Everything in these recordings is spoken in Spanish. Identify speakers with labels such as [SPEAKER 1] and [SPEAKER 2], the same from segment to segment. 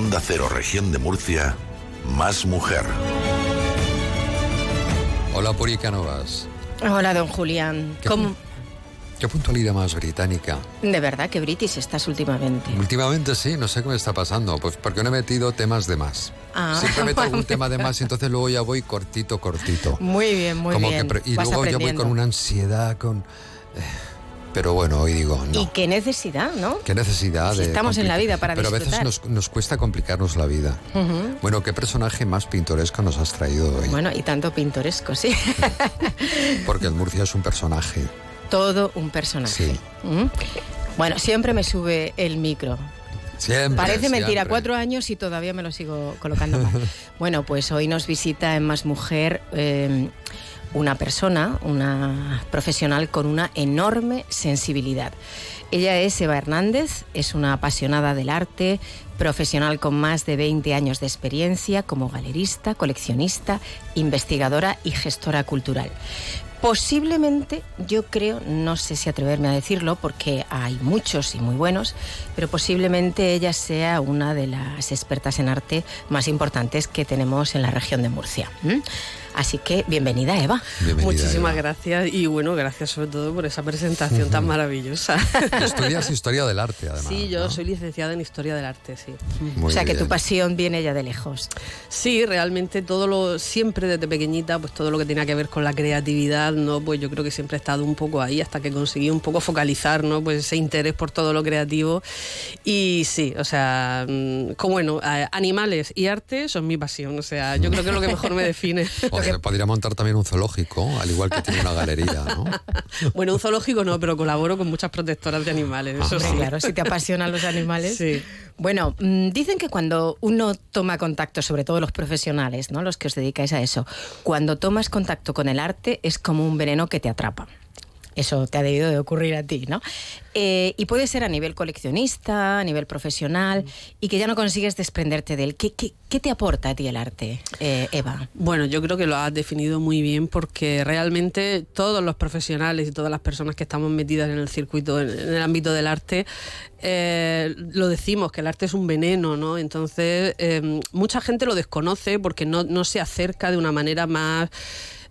[SPEAKER 1] Onda Cero, región de Murcia, más mujer.
[SPEAKER 2] Hola, Puri Canovas.
[SPEAKER 3] Hola, don Julián.
[SPEAKER 2] ¿Qué,
[SPEAKER 3] ¿Cómo?
[SPEAKER 2] ¿Qué puntualidad más británica?
[SPEAKER 3] De verdad que british estás últimamente.
[SPEAKER 2] Últimamente sí, no sé qué me está pasando. Pues porque no he metido temas de más.
[SPEAKER 3] Ah,
[SPEAKER 2] Siempre meto un tema de más y entonces luego ya voy cortito, cortito.
[SPEAKER 3] Muy bien, muy
[SPEAKER 2] Como
[SPEAKER 3] bien.
[SPEAKER 2] Que, y
[SPEAKER 3] Vas
[SPEAKER 2] luego yo voy con una ansiedad, con... eh, pero bueno, hoy digo, no.
[SPEAKER 3] Y qué necesidad, ¿no?
[SPEAKER 2] Qué necesidad
[SPEAKER 3] Si
[SPEAKER 2] de...
[SPEAKER 3] estamos en la vida para
[SPEAKER 2] Pero a veces nos, nos cuesta complicarnos la vida. Bueno, ¿qué personaje más pintoresco nos has traído hoy?
[SPEAKER 3] Bueno, y tanto pintoresco, sí.
[SPEAKER 2] Porque el Murcia es un personaje.
[SPEAKER 3] Todo un personaje.
[SPEAKER 2] Sí.
[SPEAKER 3] ¿Mm? Bueno, siempre me sube el micro.
[SPEAKER 2] Siempre.
[SPEAKER 3] Parece mentira, cuatro años y todavía me lo sigo colocando mal. bueno, pues hoy nos visita en Más Mujer eh, una persona, una profesional con una enorme sensibilidad. Ella es Eva Hernández, es una apasionada del arte, profesional con más de 20 años de experiencia como galerista, coleccionista, investigadora y gestora cultural. Posiblemente, yo creo, no sé si atreverme a decirlo porque hay muchos y muy buenos, pero posiblemente ella sea una de las expertas en arte más importantes que tenemos en la región de Murcia. Así que bienvenida, Eva.
[SPEAKER 2] Bienvenida,
[SPEAKER 4] Muchísimas
[SPEAKER 2] Eva.
[SPEAKER 4] gracias y bueno, gracias sobre todo por esa presentación tan maravillosa.
[SPEAKER 2] Tú Estudias historia del arte, además.
[SPEAKER 4] sí, yo
[SPEAKER 2] ¿no?
[SPEAKER 4] soy licenciada en Historia del Arte, sí.
[SPEAKER 2] Muy
[SPEAKER 3] o sea que tu pasión viene ya de lejos.
[SPEAKER 4] Sí, realmente todo lo, siempre desde pequeñita, pues todo lo que tenía que ver con la creatividad, ¿no? Pues yo creo que siempre he estado un poco ahí hasta que conseguí un poco focalizar, ¿no? Pues ese interés por todo lo creativo. Y sí, o sea, mm, como bueno, animales y arte son mi pasión, o sea, yo creo que es lo que mejor me define.
[SPEAKER 2] Podría montar también un zoológico, al igual que tiene una galería, ¿no?
[SPEAKER 4] Bueno, un zoológico no, pero colaboro con muchas protectoras de animales, eso sí.
[SPEAKER 3] claro, si te apasionan los animales.
[SPEAKER 4] Sí.
[SPEAKER 3] Bueno, mm, dicen que cuando uno toma contacto, sobre todo los profesionales, ¿no? los que os dedicáis a eso, cuando tomas contacto con el arte es como un veneno que te atrapa. Eso te ha debido de ocurrir a ti, ¿no? Eh, y puede ser a nivel coleccionista, a nivel profesional, y que ya no consigues desprenderte de él. ¿Qué, te aporta a ti el arte, eh, Eva?
[SPEAKER 4] Bueno, yo creo que lo has definido muy bien porque realmente todos los profesionales y todas las personas que estamos metidas en el circuito, en, el ámbito del arte, eh, lo decimos, que el arte es un veneno, ¿no? Entonces, mucha gente lo desconoce porque no se acerca de una manera más...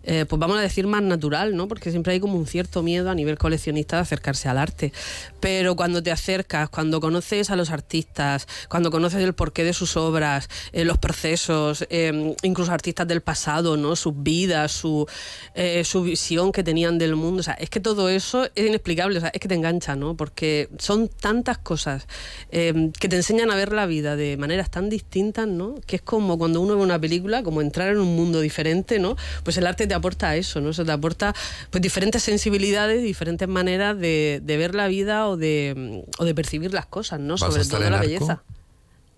[SPEAKER 4] eh, pues vamos a decir más natural, ¿no? Porque siempre hay como un cierto miedo a nivel coleccionista de acercarse al arte. Pero cuando te acercas, cuando conoces a los artistas, cuando conoces el porqué de sus obras, eh, los procesos, eh, incluso artistas del pasado, ¿no? Sus vidas, su, eh, su visión que tenían del mundo. O sea, es que todo eso es inexplicable, o sea, es que te engancha, ¿no? Porque son tantas cosas eh, que te enseñan a ver la vida de maneras tan distintas, ¿no? Que es como cuando uno ve una película, como entrar en un mundo diferente, ¿no? Pues el arte te aporta eso, ¿no? Eso te aporta pues diferentes sensibilidades, diferentes maneras de, de ver la vida o de, o de percibir las cosas, ¿no?
[SPEAKER 2] ¿Vas a
[SPEAKER 4] Sobre todo la
[SPEAKER 2] arco?
[SPEAKER 4] belleza.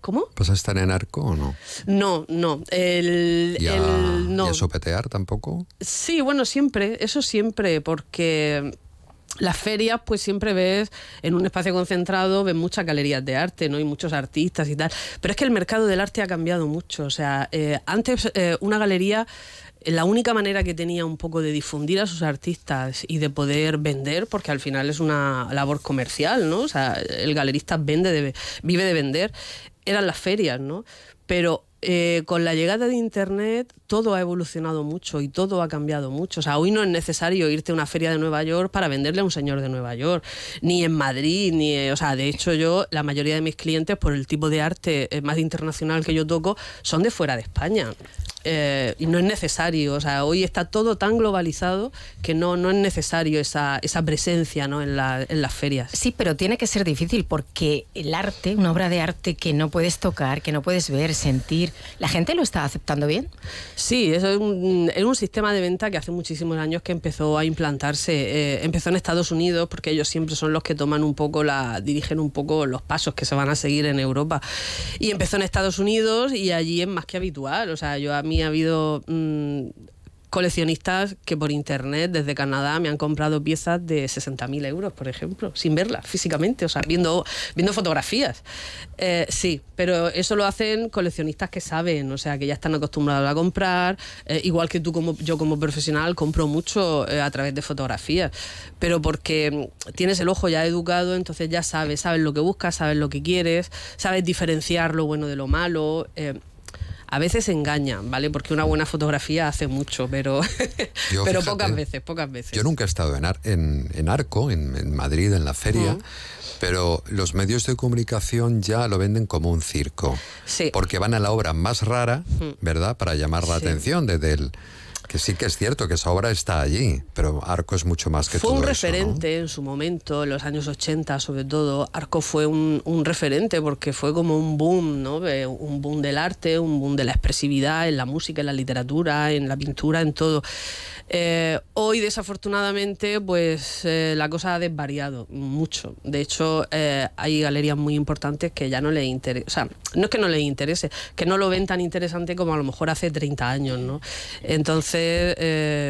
[SPEAKER 4] ¿Cómo?
[SPEAKER 2] ¿Vas a estar en arco o no?
[SPEAKER 4] No, no. El,
[SPEAKER 2] ¿Y a,
[SPEAKER 4] el- no.
[SPEAKER 2] y a sopetear tampoco?
[SPEAKER 4] Sí, bueno, siempre, eso siempre, porque las ferias, pues siempre ves en un espacio concentrado, ves muchas galerías de arte, ¿no? Y muchos artistas y tal. Pero es que el mercado del arte ha cambiado mucho. O sea, eh, antes eh, una galería. La única manera que tenía un poco de difundir a sus artistas y de poder vender, porque al final es una labor comercial, ¿no? O sea, el galerista vende de- vive de vender, eran las ferias, ¿no? Pero eh, con la llegada de Internet todo ha evolucionado mucho y todo ha cambiado mucho. O sea, hoy no es necesario irte a una feria de Nueva York para venderle a un señor de Nueva York, ni en Madrid, ni... eh, o sea, de hecho yo, la mayoría de mis clientes, por el tipo de arte eh, más internacional que yo toco, son de fuera de España. Y no es necesario, o sea, hoy está todo tan globalizado que no, no es necesario esa, esa presencia ¿no? en, la- en las ferias.
[SPEAKER 3] Sí, pero tiene que ser difícil porque el arte, una obra de arte que no puedes tocar, que no puedes ver, sentir, ¿la gente lo está aceptando bien?
[SPEAKER 4] Sí, eso es un, sistema de venta que hace muchísimos años que empezó a implantarse. Eh, empezó en Estados Unidos porque ellos siempre son los que toman un poco la, dirigen un poco los pasos que se van a seguir en Europa. Y empezó en Estados Unidos y allí es más que habitual. O sea, yo a mí ha habido mm, coleccionistas que por internet desde Canadá me han comprado piezas de 60.000 euros, por ejemplo, sin verlas físicamente, o sea, viendo, viendo fotografías. Eh, sí, pero eso lo hacen coleccionistas que saben, o sea, que ya están acostumbrados a comprar, eh, igual que tú como yo como profesional compro mucho a través de fotografías, pero porque tienes el ojo ya educado, entonces ya sabes, sabes lo que buscas, sabes lo que quieres, sabes diferenciar lo bueno de lo malo a veces engañan, ¿vale? Porque una buena fotografía hace mucho, pero, pero pocas veces, pocas veces.
[SPEAKER 2] Yo nunca he estado en, en, Arco, en, Madrid, en la feria. Pero los medios de comunicación ya lo venden como un circo. Sí. Porque van a la obra más rara, ¿verdad? Para llamar la atención desde el que sí que es cierto que esa obra está allí, pero Arco es mucho más que
[SPEAKER 4] fue
[SPEAKER 2] todo
[SPEAKER 4] un referente en su momento, en los años 80 sobre todo. Arco fue un, un, referente porque fue como un boom, ¿no? Un boom del arte, un boom de la expresividad en la música, en la literatura, en la pintura, en todo. Eh, hoy, desafortunadamente, pues eh, la cosa ha desvariado mucho. De hecho, eh, hay galerías muy importantes que ya no les interesa. O sea, no es que no les interese, que no lo ven tan interesante como a lo mejor hace 30 años, ¿no? Entonces,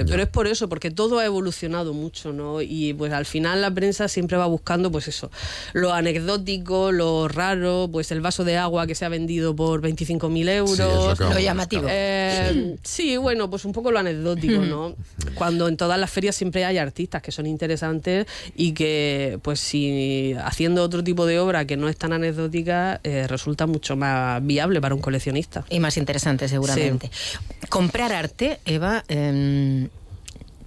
[SPEAKER 4] pero es por eso, porque todo ha evolucionado mucho, ¿no? Y pues al final la prensa siempre va buscando, pues eso, lo anecdótico, lo raro, pues el vaso de agua que se ha vendido por 25.000 euros.
[SPEAKER 3] lo, llamativo.
[SPEAKER 4] sí, bueno, pues un poco lo anecdótico, ¿no? cuando en todas las ferias siempre hay artistas que son interesantes y que, pues, si haciendo otro tipo de obra que no es tan anecdótica, eh, resulta mucho más viable para un coleccionista.
[SPEAKER 3] Y más interesante, seguramente. Comprar arte, Eva. Em,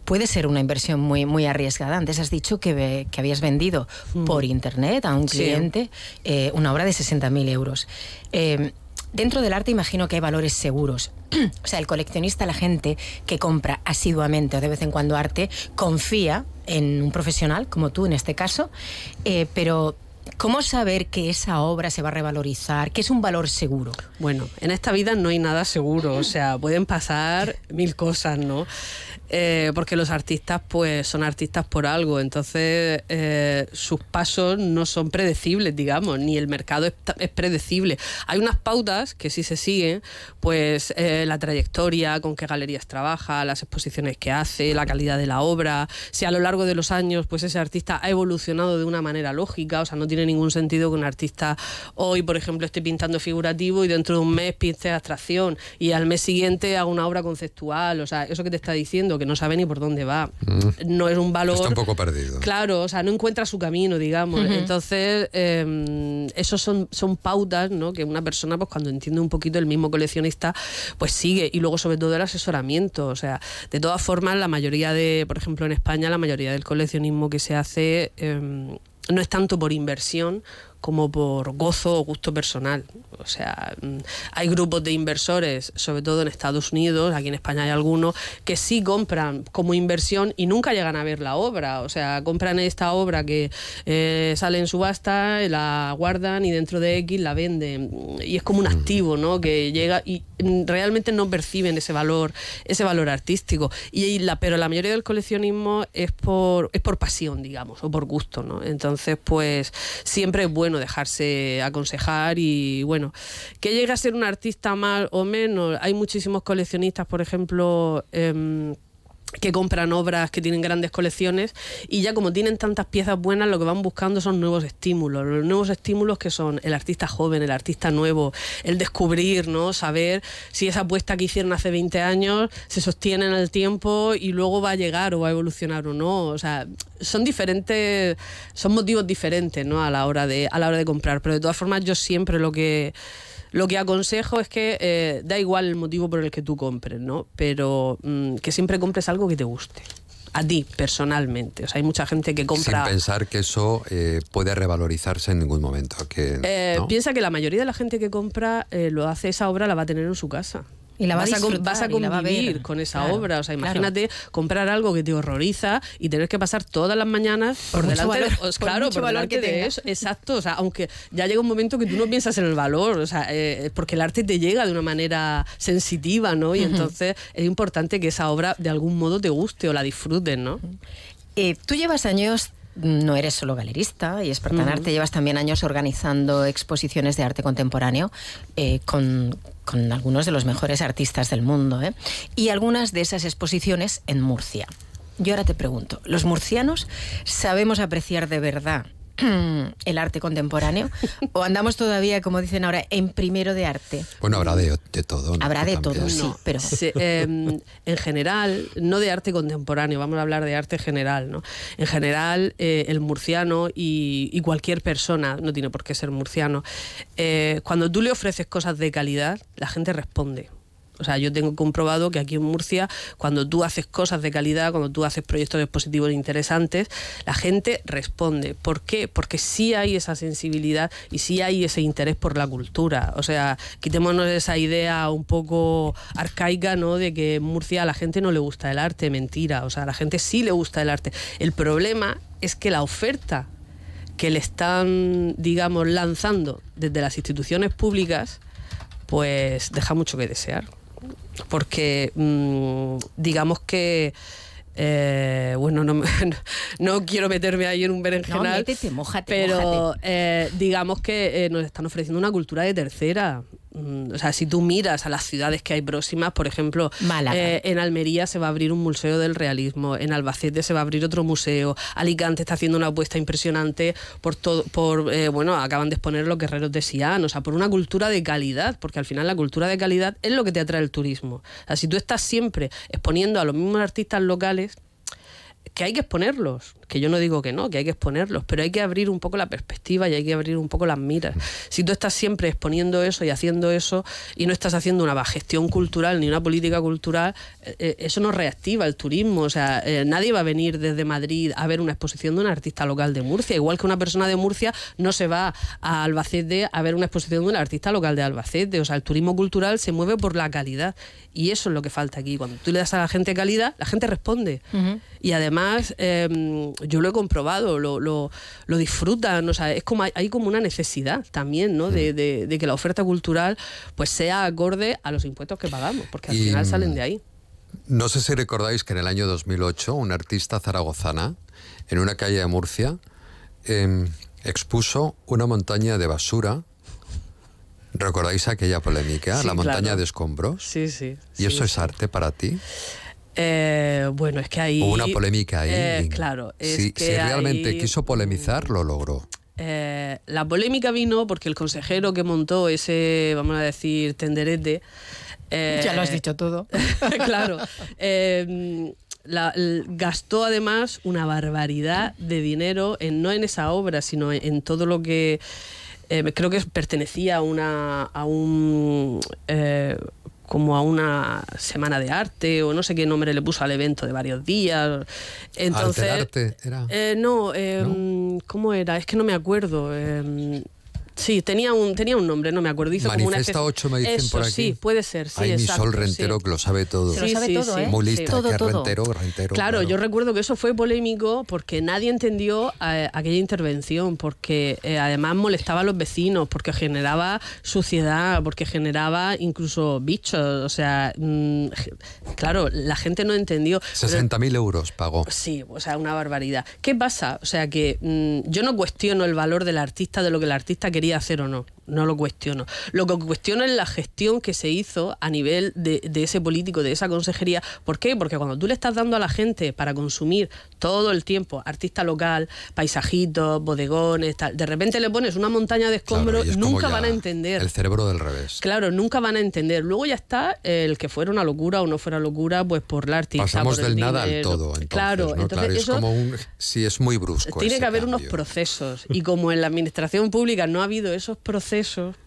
[SPEAKER 3] puede ser una inversión muy, muy arriesgada. Antes has dicho que, que habías vendido mm. por internet a un cliente eh, una obra de 60.000 euros. Em, Dentro del arte imagino que hay valores seguros. o sea, el coleccionista, la gente que compra asiduamente o de vez en cuando arte, confía en un profesional, como tú en este caso, eh, pero ¿Cómo saber que esa obra se va a revalorizar? ¿Qué es un valor seguro?
[SPEAKER 4] Bueno, en esta vida no hay nada seguro, o sea, pueden pasar mil cosas, ¿no? Eh, porque los artistas pues son artistas por algo, entonces eh, sus pasos no son predecibles, digamos, ni el mercado es, predecible. Hay unas pautas que sí se siguen, pues eh, la trayectoria, con qué galerías trabaja, las exposiciones que hace, la calidad de la obra, si a lo largo de los años pues ese artista ha evolucionado de una manera lógica, o sea, no tiene ningún sentido que un artista hoy, por ejemplo, esté pintando figurativo y dentro de un mes pinte abstracción y al mes siguiente haga una obra conceptual, o sea, eso que te está diciendo que no sabe ni por dónde va. Mm. No es un valor.
[SPEAKER 2] Está un poco perdido.
[SPEAKER 4] Claro, o sea, no encuentra su camino, digamos. Entonces, eh, esos son, son pautas, ¿no? Que una persona, pues cuando entiende un poquito el mismo coleccionista, pues sigue. Y luego, sobre todo, el asesoramiento. O sea, de todas formas, la mayoría de, por ejemplo, en España, la mayoría del coleccionismo que se hace. Em, no es tanto por inversión como por gozo o gusto personal. O sea, mm, hay grupos de inversores, sobre todo en Estados Unidos, aquí en España hay algunos, que sí compran como inversión y nunca llegan a ver la obra. O sea, compran esta obra que eh, sale en subasta, la guardan y dentro de X la venden. Y es como un activo, ¿no? Que llega y mm, realmente no perciben ese valor, ese valor artístico. Y la, pero la mayoría del coleccionismo es por, es por pasión, digamos, o por gusto, ¿no? Entonces, pues siempre es bueno dejarse aconsejar y bueno, que llegue a ser un artista mal o menos. Hay muchísimos coleccionistas, por ejemplo, em, que compran obras que tienen grandes colecciones y ya como tienen tantas piezas buenas lo que van buscando son nuevos estímulos, los nuevos estímulos que son el artista joven, el artista nuevo, el descubrir, ¿no? saber si esa apuesta que hicieron hace 20 años se sostiene en el tiempo y luego va a llegar o va a evolucionar o no, o sea, son diferentes, son motivos diferentes, ¿no? a la hora de a la hora de comprar, pero de todas formas yo siempre lo que lo que aconsejo es que eh, da igual el motivo por el que tú compres, ¿no? Pero mm, que siempre compres algo que te guste a ti personalmente. O sea, hay mucha gente que compra.
[SPEAKER 2] Sin pensar que eso eh, puede revalorizarse en ningún momento. Que,
[SPEAKER 4] eh, Piensa que la mayoría de la gente que compra lo hace esa obra, la va a tener en su casa.
[SPEAKER 3] Y la
[SPEAKER 4] vas,
[SPEAKER 3] a,
[SPEAKER 4] vas a convivir con esa obra. O sea, imagínate comprar algo que te horroriza y tener que pasar todas las mañanas por, delante, de, claro, por valor que de eso. Exacto. O sea, aunque ya llega un momento que tú no piensas en el valor, o sea, eh, porque el arte te llega de una manera sensitiva, ¿no? Y entonces es importante que esa obra de algún modo te guste o la disfrutes, ¿no?
[SPEAKER 3] Eh, tú llevas años no eres solo galerista y experta en arte, llevas también años organizando exposiciones de arte contemporáneo eh, con, algunos de los mejores artistas del mundo. ¿eh? Y algunas de esas exposiciones en Murcia. Yo ahora te pregunto, ¿los murcianos sabemos apreciar de verdad el arte contemporáneo o andamos todavía, como dicen ahora, en primero de arte?
[SPEAKER 2] Bueno, habrá de, todo.
[SPEAKER 3] Habrá de todo, sí, pero...
[SPEAKER 4] Em, en general, no de arte contemporáneo, vamos a hablar de arte general. ¿no? En general, eh, el murciano y, cualquier persona, no tiene por qué ser murciano, eh, cuando tú le ofreces cosas de calidad, la gente responde. O sea, yo tengo comprobado que aquí en Murcia, cuando tú haces cosas de calidad, cuando tú haces proyectos expositivos interesantes, la gente responde. ¿Por qué? Porque sí hay esa sensibilidad y sí hay ese interés por la cultura. O sea, quitémonos esa idea un poco arcaica, ¿no? De que en Murcia a la gente no le gusta el arte, mentira. O sea, a la gente sí le gusta el arte. El problema es que la oferta que le están, digamos, lanzando desde las instituciones públicas, pues deja mucho que desear porque mm, digamos que eh, bueno, no, no, quiero meterme ahí en un berenjenal, pero eh, digamos que eh, nos están ofreciendo una cultura de tercera. Mm, o sea, si tú miras a las ciudades que hay próximas, por ejemplo, en Almería se va a abrir un museo del realismo, en Albacete se va a abrir otro museo, Alicante está haciendo una apuesta impresionante por todo, por bueno, acaban de exponer los guerreros de Sián, o sea, por una cultura de calidad, porque al final la cultura de calidad es lo que te atrae el turismo. O sea, si tú estás siempre exponiendo a los mismos artistas locales, que hay que exponerlos, que yo no digo que no, que hay que exponerlos, pero hay que abrir un poco la perspectiva y hay que abrir un poco las miras. Si tú estás siempre exponiendo eso y haciendo eso y no estás haciendo una gestión cultural ni una política cultural, eh, eh, eso no reactiva el turismo. O sea, eh, nadie va a venir desde Madrid a ver una exposición de un artista local de Murcia, igual que una persona de Murcia no se va a Albacete a ver una exposición de un artista local de Albacete. O sea, el turismo cultural se mueve por la calidad y eso es lo que falta aquí. Cuando tú le das a la gente calidad, la gente responde. Y además, em, yo lo he comprobado, lo, lo, disfrutan, o sea, es como, hay como una necesidad también, ¿no? De, que la oferta cultural pues sea acorde a los impuestos que pagamos, porque al final salen de ahí.
[SPEAKER 2] No sé si recordáis que en el año 2008 un artista zaragozana en una calle de Murcia em, expuso una montaña de basura. ¿Recordáis aquella polémica? la montaña de escombros.
[SPEAKER 4] Sí, sí.
[SPEAKER 2] ¿Y eso es arte para ti?
[SPEAKER 4] Eh, bueno, es que ahí...
[SPEAKER 2] Hubo una polémica ahí.
[SPEAKER 4] Eh, claro. Es
[SPEAKER 2] si,
[SPEAKER 4] que
[SPEAKER 2] realmente quiso polemizar, lo logró.
[SPEAKER 4] Eh, la polémica vino porque el consejero que montó ese, vamos a decir, tenderete...
[SPEAKER 3] ya lo has dicho todo.
[SPEAKER 4] claro. gastó además una barbaridad de dinero en, no en esa obra, sino en, todo lo que... creo que pertenecía a, una, a un como a una semana de arte o no sé qué nombre le puso al evento de varios días.
[SPEAKER 2] Entonces, arte era?
[SPEAKER 4] Eh, no, em, ¿cómo era? Es que no me acuerdo. Eh, Sí, tenía un, tenía un nombre, no me acuerdo.
[SPEAKER 2] Hizo Manifesta como una 8 me dicen por aquí.
[SPEAKER 4] Sí, puede ser, sí,
[SPEAKER 2] Hay
[SPEAKER 4] mi
[SPEAKER 2] sol rentero que lo sabe todo.
[SPEAKER 3] Sí, lo sabe todo, ¿eh?
[SPEAKER 2] Muy lista, que rentero, rentero.
[SPEAKER 4] Claro, yo recuerdo que eso fue polémico porque nadie entendió eh, aquella intervención, porque eh, además molestaba a los vecinos, porque generaba suciedad, porque generaba incluso bichos. O sea, mm, claro, la gente no entendió.
[SPEAKER 2] 60.000 euros pagó.
[SPEAKER 4] Sí, o sea, una barbaridad. ¿Qué pasa? O sea, que mm, yo no cuestiono el valor del artista, de lo que el artista quería hacer o no no lo cuestiono. Lo que cuestiono es la gestión que se hizo a nivel de, ese político, de esa consejería. ¿Por qué? Porque cuando tú le estás dando a la gente para consumir todo el tiempo artista local, paisajitos, bodegones, tal, de repente le pones una montaña de escombros, nunca van a entender.
[SPEAKER 2] El cerebro del revés.
[SPEAKER 4] Claro, nunca van a entender. Luego ya está el que fuera una locura o no fuera locura, pues por la artista.
[SPEAKER 2] Pasamos
[SPEAKER 4] del
[SPEAKER 2] nada al todo.
[SPEAKER 4] claro, entonces
[SPEAKER 2] es como un. Sí, es muy brusco.
[SPEAKER 4] Tiene que haber unos procesos. Y como en la administración pública no ha habido esos procesos,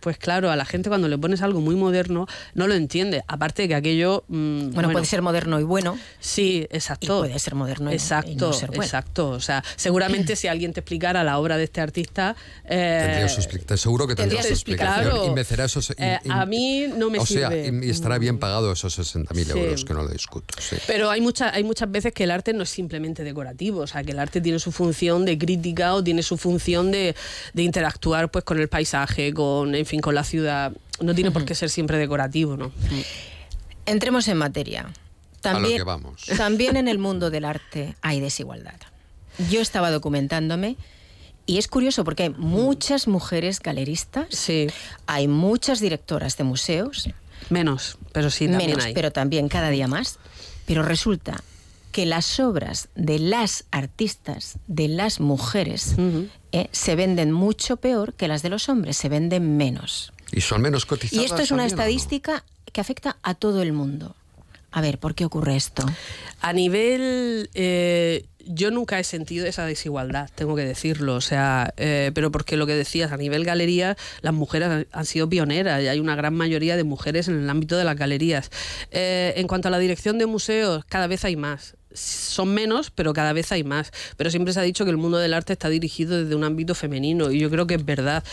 [SPEAKER 4] pues claro, a la gente cuando le pones algo muy moderno no lo entiende. Aparte de que aquello...
[SPEAKER 3] Mm, bueno, puede ser moderno y bueno.
[SPEAKER 4] Sí, exacto.
[SPEAKER 3] puede ser moderno
[SPEAKER 4] exacto,
[SPEAKER 3] y, no
[SPEAKER 4] Exacto. O sea, seguramente si alguien te explicara la obra de este artista...
[SPEAKER 2] Eh, tendría su explicación. Seguro que tendría su explicación. y esos...
[SPEAKER 4] Eh, a mí no me
[SPEAKER 2] o
[SPEAKER 4] sirve.
[SPEAKER 2] sea, y, estará bien pagado esos 60.000 euros, que no lo discuto.
[SPEAKER 4] Pero hay, mucha, hay muchas veces que el arte no es simplemente decorativo. O sea, que el arte tiene su función de crítica o tiene su función de, de interactuar pues con el paisaje, con en fin, con la ciudad. No tiene por qué ser siempre decorativo, ¿no?
[SPEAKER 3] Entremos en materia. También,
[SPEAKER 2] vamos.
[SPEAKER 3] también en el mundo del arte hay desigualdad. Yo estaba documentándome y es curioso porque hay muchas mujeres galeristas,
[SPEAKER 4] sí.
[SPEAKER 3] hay muchas directoras de museos.
[SPEAKER 4] Menos, pero sí también
[SPEAKER 3] menos,
[SPEAKER 4] hay.
[SPEAKER 3] pero también cada día más. Pero resulta que las obras de las artistas, de las mujeres, eh, se venden mucho peor que las de los hombres, se venden menos.
[SPEAKER 2] Y son menos cotizadas.
[SPEAKER 3] Y esto es una estadística que afecta a todo el mundo. A ver, ¿por qué ocurre esto?
[SPEAKER 4] A nivel... Eh, yo nunca he sentido esa desigualdad, tengo que decirlo. O sea, eh, pero porque lo que decías, a nivel galería, las mujeres han sido pioneras y hay una gran mayoría de mujeres en el ámbito de las galerías. Eh, en cuanto a la dirección de museos, cada vez hay más son menos, pero cada vez hay más. Pero siempre se ha dicho que el mundo del arte está dirigido desde un ámbito femenino y yo creo que es verdad.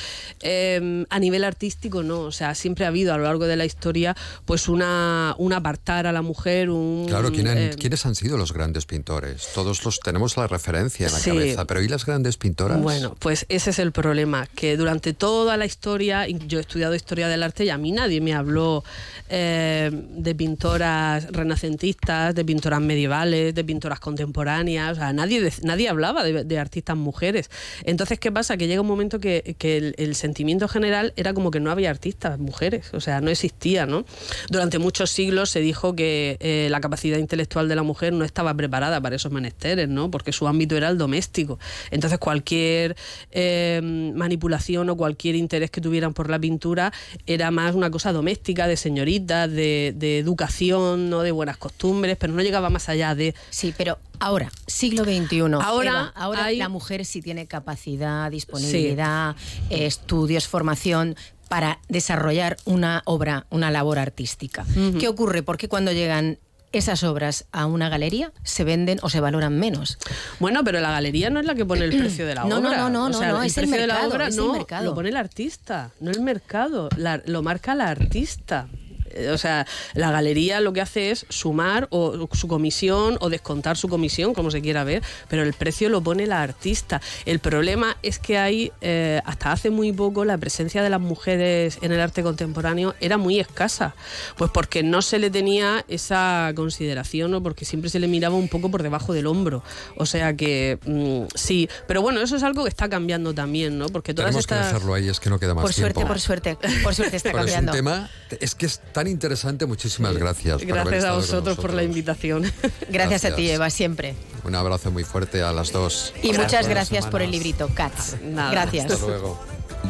[SPEAKER 4] Em, a nivel artístico no, o sea, siempre ha habido a lo largo de la historia pues una, un apartar a la mujer, un...
[SPEAKER 2] Claro, em, ¿quiénes han sido los grandes pintores? Todos los tenemos la referencia en la cabeza, pero ¿y las grandes pintoras?
[SPEAKER 4] Bueno, pues ese es el problema, que durante toda la historia, yo he estudiado historia del arte y a mí nadie me habló eh, de pintoras renacentistas, de pintoras medievales, de pintoras contemporáneas, o sea, nadie, nadie hablaba de, artistas mujeres. Entonces, ¿qué pasa? Que llega un momento que, el, sentimiento general era como que no había artistas mujeres, o sea, no existía, ¿no? Durante muchos siglos se dijo que eh, la capacidad intelectual de la mujer no estaba preparada para esos menesteres, ¿no? Porque su ámbito era el doméstico. Entonces, cualquier eh, manipulación o cualquier interés que tuvieran por la pintura era más una cosa doméstica, de señoritas, de, de educación, ¿no? de buenas costumbres, pero no llegaba más allá de
[SPEAKER 3] Sí, pero ahora, siglo XXI. Ahora, ahora la mujer sí tiene capacidad, disponibilidad, estudios, formación para desarrollar una obra, una labor artística. ¿Qué ocurre? Porque cuando llegan esas obras a una galería se venden o se valoran menos.
[SPEAKER 4] Bueno, pero la galería no es la que pone el precio de la
[SPEAKER 3] no,
[SPEAKER 4] obra.
[SPEAKER 3] No, no, no, no, es el mercado, de la obra no,
[SPEAKER 4] lo pone el artista, no el mercado, lo marca la artista. Eh, o sea, la galería lo que hace es sumar o, su comisión o descontar su comisión, como se quiera ver, pero el precio lo pone la artista. El problema es que hay, eh, hasta hace muy poco, la presencia de las mujeres en el arte contemporáneo era muy escasa, pues porque no se le tenía esa consideración o porque siempre se le miraba un poco por debajo del hombro. O sea que mm, sí, pero bueno, eso es algo que está cambiando también, ¿no? Porque todas
[SPEAKER 2] Tenemos que dejarlo ahí, es que no queda más
[SPEAKER 3] por suerte, por suerte, por suerte está cambiando.
[SPEAKER 2] Es un tema, es que es tan interesante, muchísimas gracias.
[SPEAKER 4] Gracias a vosotros por la invitación.
[SPEAKER 3] Gracias, a ti, Eva, siempre.
[SPEAKER 2] Un abrazo muy fuerte a las dos.
[SPEAKER 3] Y muchas gracias por el librito, Cats. Gracias.
[SPEAKER 2] Hasta luego.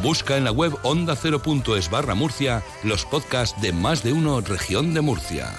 [SPEAKER 1] Busca en la web onda 0.es barra Murcia los podcasts de más de uno región de Murcia.